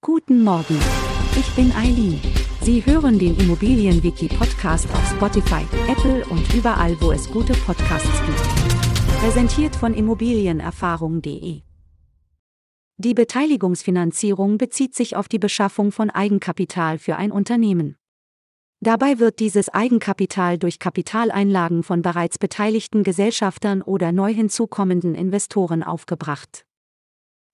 Guten Morgen. Ich bin Eileen. Sie hören den Immobilienwiki-Podcast auf Spotify, Apple und überall, wo es gute Podcasts gibt. Präsentiert von Immobilienerfahrung.de. Die Beteiligungsfinanzierung bezieht sich auf die Beschaffung von Eigenkapital für ein Unternehmen. Dabei wird dieses Eigenkapital durch Kapitaleinlagen von bereits beteiligten Gesellschaftern oder neu hinzukommenden Investoren aufgebracht.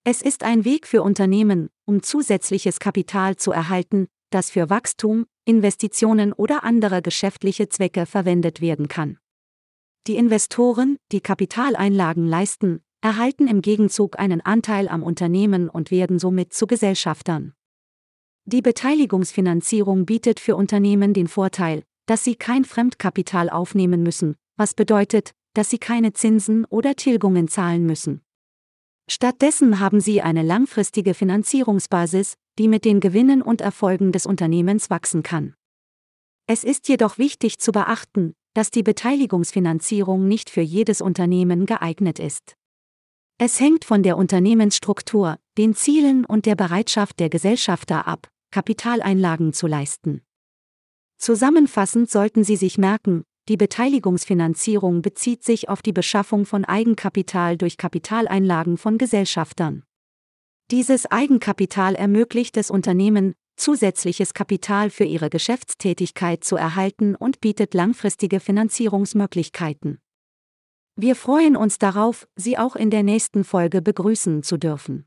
Es ist ein Weg für Unternehmen, um zusätzliches Kapital zu erhalten, das für Wachstum, Investitionen oder andere geschäftliche Zwecke verwendet werden kann. Die Investoren, die Kapitaleinlagen leisten, erhalten im Gegenzug einen Anteil am Unternehmen und werden somit zu Gesellschaftern. Die Beteiligungsfinanzierung bietet für Unternehmen den Vorteil, dass sie kein Fremdkapital aufnehmen müssen, was bedeutet, dass sie keine Zinsen oder Tilgungen zahlen müssen. Stattdessen haben sie eine langfristige Finanzierungsbasis, die mit den Gewinnen und Erfolgen des Unternehmens wachsen kann. Es ist jedoch wichtig zu beachten, dass die Beteiligungsfinanzierung nicht für jedes Unternehmen geeignet ist. Es hängt von der Unternehmensstruktur, den Zielen und der Bereitschaft der Gesellschafter ab, Kapitaleinlagen zu leisten. Zusammenfassend sollten Sie sich merken, die Beteiligungsfinanzierung bezieht sich auf die Beschaffung von Eigenkapital durch Kapitaleinlagen von Gesellschaftern. Dieses Eigenkapital ermöglicht es Unternehmen, zusätzliches Kapital für ihre Geschäftstätigkeit zu erhalten und bietet langfristige Finanzierungsmöglichkeiten. Wir freuen uns darauf, Sie auch in der nächsten Folge begrüßen zu dürfen.